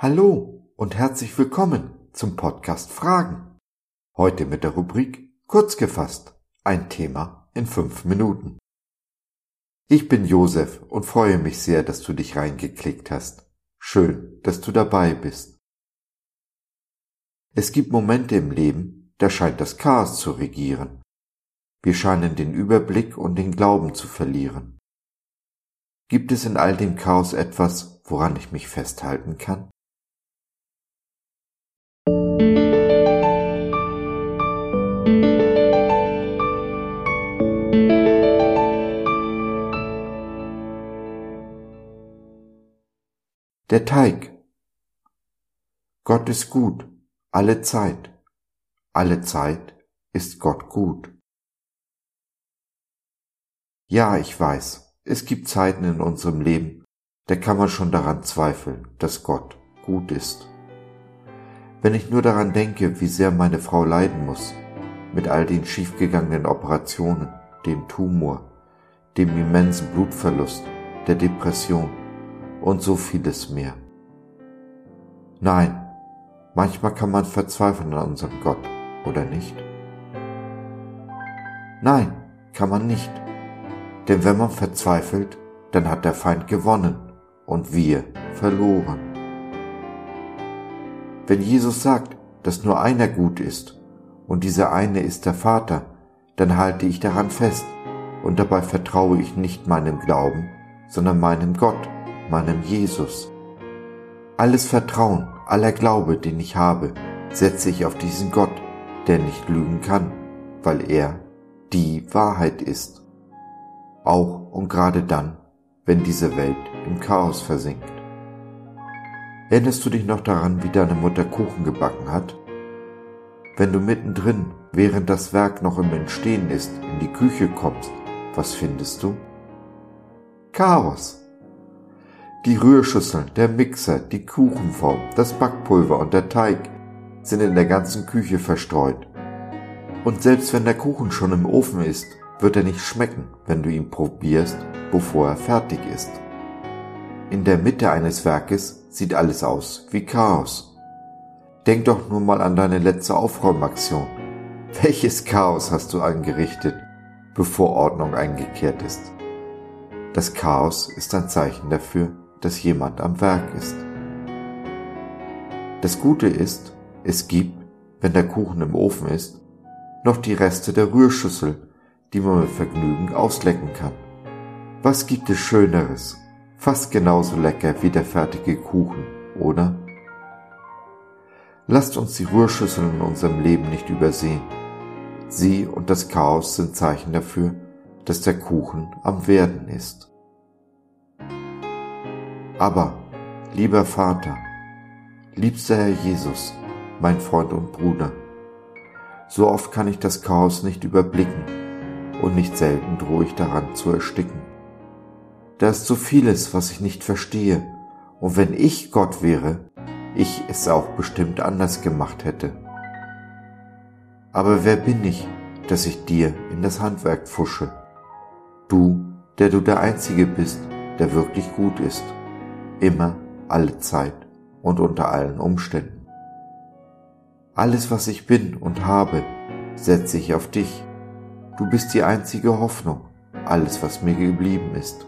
Hallo und herzlich willkommen zum Podcast Fragen. Heute mit der Rubrik Kurz gefasst. Ein Thema in fünf Minuten. Ich bin Josef und freue mich sehr, dass du dich reingeklickt hast. Schön, dass du dabei bist. Es gibt Momente im Leben, da scheint das Chaos zu regieren. Wir scheinen den Überblick und den Glauben zu verlieren. Gibt es in all dem Chaos etwas, woran ich mich festhalten kann? Der Teig. Gott ist gut, alle Zeit. Alle Zeit ist Gott gut. Ja, ich weiß, es gibt Zeiten in unserem Leben, da kann man schon daran zweifeln, dass Gott gut ist. Wenn ich nur daran denke, wie sehr meine Frau leiden muss, mit all den schiefgegangenen Operationen, dem Tumor, dem immensen Blutverlust, der Depression, und so vieles mehr. Nein, manchmal kann man verzweifeln an unserem Gott, oder nicht? Nein, kann man nicht. Denn wenn man verzweifelt, dann hat der Feind gewonnen und wir verloren. Wenn Jesus sagt, dass nur einer gut ist und dieser eine ist der Vater, dann halte ich daran fest und dabei vertraue ich nicht meinem Glauben, sondern meinem Gott meinem Jesus. Alles Vertrauen, aller Glaube, den ich habe, setze ich auf diesen Gott, der nicht lügen kann, weil er die Wahrheit ist. Auch und gerade dann, wenn diese Welt im Chaos versinkt. Erinnerst du dich noch daran, wie deine Mutter Kuchen gebacken hat? Wenn du mittendrin, während das Werk noch im Entstehen ist, in die Küche kommst, was findest du? Chaos. Die Rührschüsseln, der Mixer, die Kuchenform, das Backpulver und der Teig sind in der ganzen Küche verstreut. Und selbst wenn der Kuchen schon im Ofen ist, wird er nicht schmecken, wenn du ihn probierst, bevor er fertig ist. In der Mitte eines Werkes sieht alles aus wie Chaos. Denk doch nur mal an deine letzte Aufräumaktion. Welches Chaos hast du angerichtet, bevor Ordnung eingekehrt ist? Das Chaos ist ein Zeichen dafür, dass jemand am Werk ist. Das Gute ist, es gibt, wenn der Kuchen im Ofen ist, noch die Reste der Rührschüssel, die man mit Vergnügen auslecken kann. Was gibt es Schöneres? Fast genauso lecker wie der fertige Kuchen, oder? Lasst uns die Rührschüsseln in unserem Leben nicht übersehen. Sie und das Chaos sind Zeichen dafür, dass der Kuchen am Werden ist. Aber, lieber Vater, liebster Herr Jesus, mein Freund und Bruder, so oft kann ich das Chaos nicht überblicken und nicht selten drohe ich daran zu ersticken. Da ist so vieles, was ich nicht verstehe, und wenn ich Gott wäre, ich es auch bestimmt anders gemacht hätte. Aber wer bin ich, dass ich dir in das Handwerk pfusche? Du, der du der Einzige bist, der wirklich gut ist immer, alle Zeit und unter allen Umständen. Alles, was ich bin und habe, setze ich auf dich. Du bist die einzige Hoffnung, alles, was mir geblieben ist.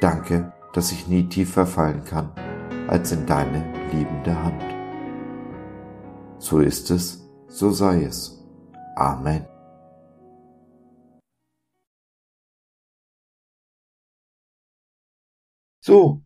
Danke, dass ich nie tiefer fallen kann als in deine liebende Hand. So ist es, so sei es. Amen. So,